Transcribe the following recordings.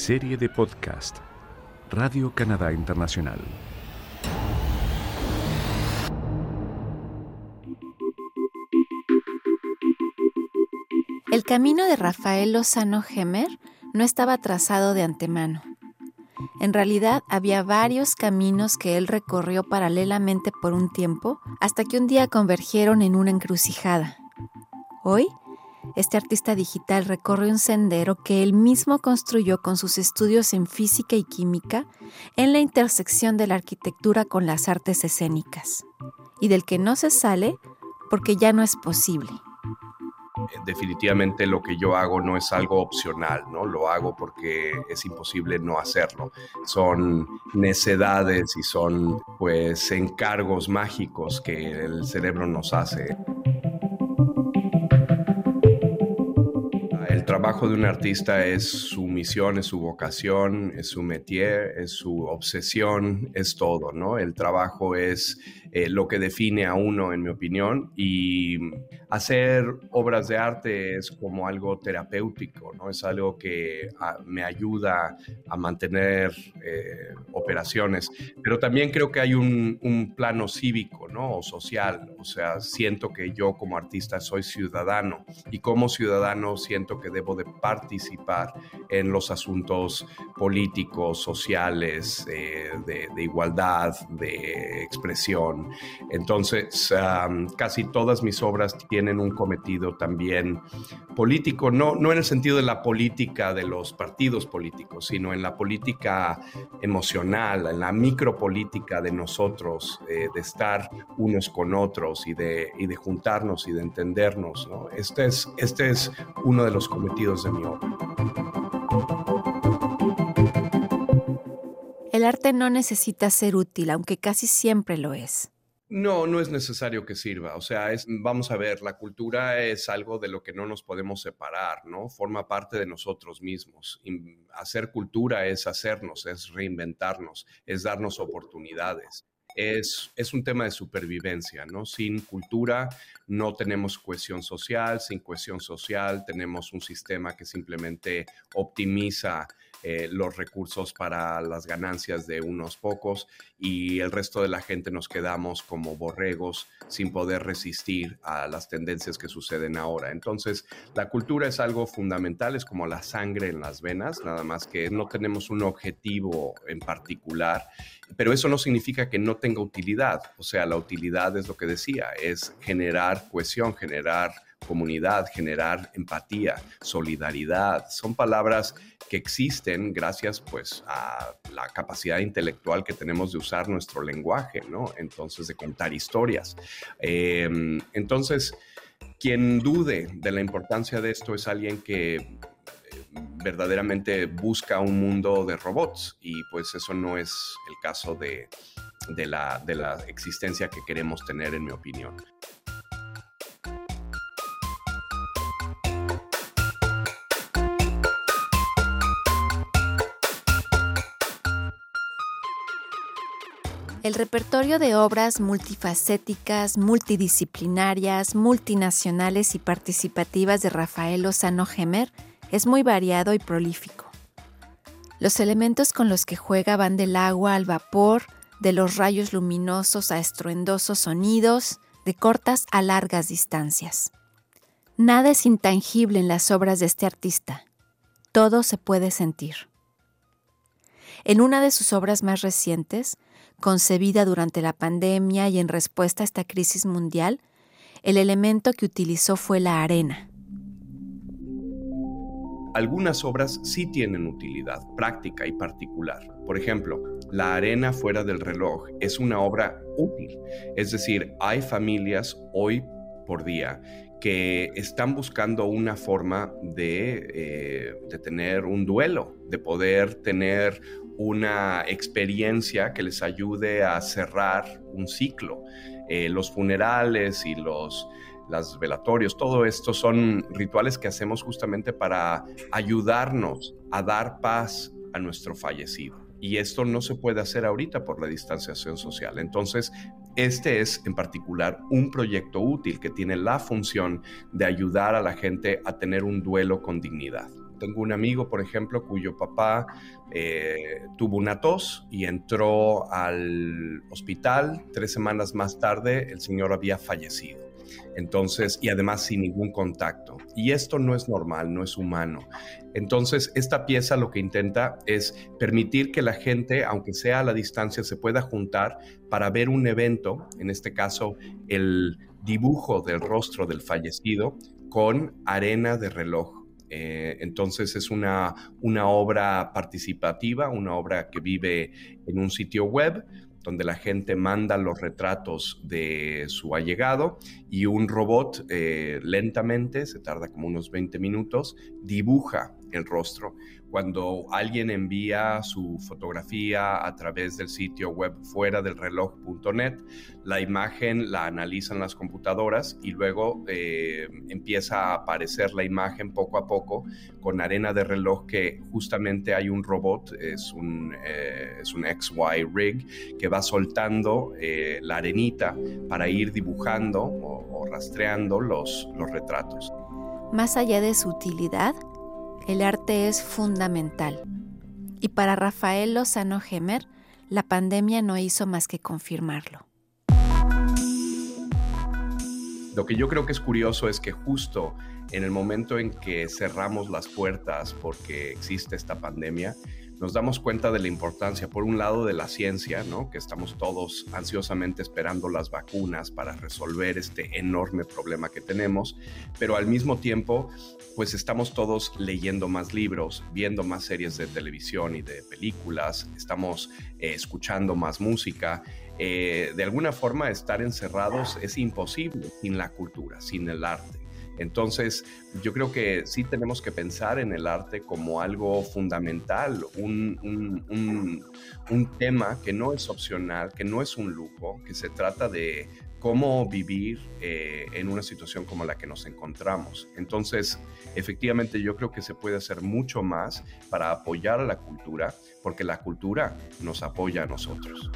Serie de podcast Radio Canadá Internacional. El camino de Rafael Lozano Gemer no estaba trazado de antemano. En realidad había varios caminos que él recorrió paralelamente por un tiempo hasta que un día convergieron en una encrucijada. Hoy, este artista digital recorre un sendero que él mismo construyó con sus estudios en física y química en la intersección de la arquitectura con las artes escénicas, y del que no se sale porque ya no es posible definitivamente lo que yo hago no es algo opcional, ¿no? Lo hago porque es imposible no hacerlo. Son necedades y son pues encargos mágicos que el cerebro nos hace. Trabajo de un artista es su misión, es su vocación, es su métier, es su obsesión, es todo, ¿no? El trabajo es eh, lo que define a uno, en mi opinión, y hacer obras de arte es como algo terapéutico, ¿no? Es algo que ah, me ayuda a mantener eh, operaciones, pero también creo que hay un, un, plano cívico, ¿no? O social, o sea, siento que yo como artista soy ciudadano y como ciudadano siento que debo de participar en los asuntos políticos, sociales, eh, de, de igualdad, de expresión, entonces, casi todas mis obras tienen un cometido también político, no, no en el sentido de la política de los partidos políticos, sino en la política emocional, en la micropolítica de nosotros, eh, de estar unos con otros y de, y de juntarnos y de entendernos. Este, es, este es uno de los cometidos de mi obra. El arte no necesita ser útil, aunque casi siempre lo es. No, no es necesario que sirva. O sea, es, vamos a ver, la cultura es algo de lo que no nos podemos separar, ¿no? Forma parte de nosotros mismos. hacer cultura es hacernos, es reinventarnos, es darnos oportunidades. Es, es, un tema de supervivencia, ¿no? Sin cultura no tenemos cohesión social, sin cohesión social tenemos un sistema que simplemente optimiza eh, los recursos para las ganancias de unos pocos y el resto de la gente nos quedamos como borregos sin poder resistir a las tendencias que suceden ahora. Entonces, la cultura es algo fundamental, es como la sangre en las venas, nada más que no tenemos un objetivo en particular, pero eso no significa que no tenga utilidad. O sea, la utilidad es lo que decía, es generar cohesión, generar comunidad, generar empatía, solidaridad. Son palabras que existen gracias pues a la capacidad intelectual que tenemos de usar nuestro lenguaje, ¿no? Entonces, de contar historias. Em, entonces, quien dude de la importancia de esto es alguien que eh, verdaderamente busca un mundo de robots y pues eso no es el caso de, la, de la existencia que queremos tener, en mi opinión. El repertorio de obras multifacéticas, multidisciplinarias, multinacionales y participativas de Rafael Lozano Gemer es muy variado y prolífico. Los elementos con los que juega van del agua al vapor, de los rayos luminosos a estruendosos sonidos, de cortas a largas distancias. Nada es intangible en las obras de este artista. Todo se puede sentir. En una de sus obras más recientes, concebida durante la pandemia y en respuesta a esta crisis mundial, el elemento que utilizó fue la arena. Algunas obras sí tienen utilidad práctica y particular. Por ejemplo, La arena fuera del reloj es una obra útil. Es decir, hay familias hoy por día que están buscando una forma de, eh, de, tener un duelo, de poder tener una experiencia que les ayude a cerrar un ciclo. Eh, los funerales y los las velatorios, todo esto son rituales que hacemos justamente para ayudarnos a dar paz a nuestro fallecido. Y esto no se puede hacer ahorita por la distanciación social. Entonces, este es en particular un proyecto útil que tiene la función de ayudar a la gente a tener un duelo con dignidad. tengo un amigo, por ejemplo, cuyo papá eh, tuvo una tos y entró al hospital. Tres semanas más tarde, el señor había fallecido. Entonces, y además sin ningún contacto. Y esto no es normal, no es humano. Entonces, esta pieza lo que intenta es permitir que la gente, aunque sea a la distancia, se pueda juntar para ver un evento, en este caso, el dibujo del rostro del fallecido con arena de reloj. Eh, entonces es una, una obra participativa, una obra que vive en un sitio web donde la gente manda los retratos de su allegado y un robot eh, lentamente, se tarda como unos 20 minutos, dibuja el rostro. Cuando alguien envía su fotografía a través del sitio web fuera del reloj.net, la imagen la analizan las computadoras y luego eh, empieza a aparecer la imagen poco a poco con arena de reloj que justamente hay un robot, es un, eh, es un XY rig que va soltando eh, la arenita para ir dibujando o, o rastreando los, los retratos. Más allá de su utilidad, el arte es fundamental. Y para Rafael Lozano Gemer, la pandemia no hizo más que confirmarlo. Lo que yo creo que es curioso es que justo en el momento en que cerramos las puertas porque existe esta pandemia, nos damos cuenta de la importancia, por un lado, de la ciencia, ¿no? que estamos todos ansiosamente esperando las vacunas para resolver este enorme problema que tenemos, pero al mismo tiempo, pues estamos todos leyendo más libros, viendo más series de televisión y de películas, estamos eh, escuchando más música. Eh, de alguna forma, estar encerrados es imposible sin la cultura, sin el arte. Entonces, yo creo que sí tenemos que pensar en el arte como algo fundamental, un, tema que no es opcional, que no es un lujo, que se trata de cómo vivir eh, en una situación como la que nos encontramos. Entonces, efectivamente, yo creo que se puede hacer mucho más para apoyar a la cultura, porque la cultura nos apoya a nosotros.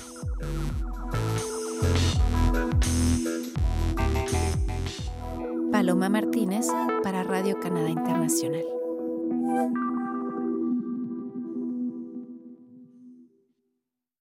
Paloma Martínez para Radio Canadá Internacional.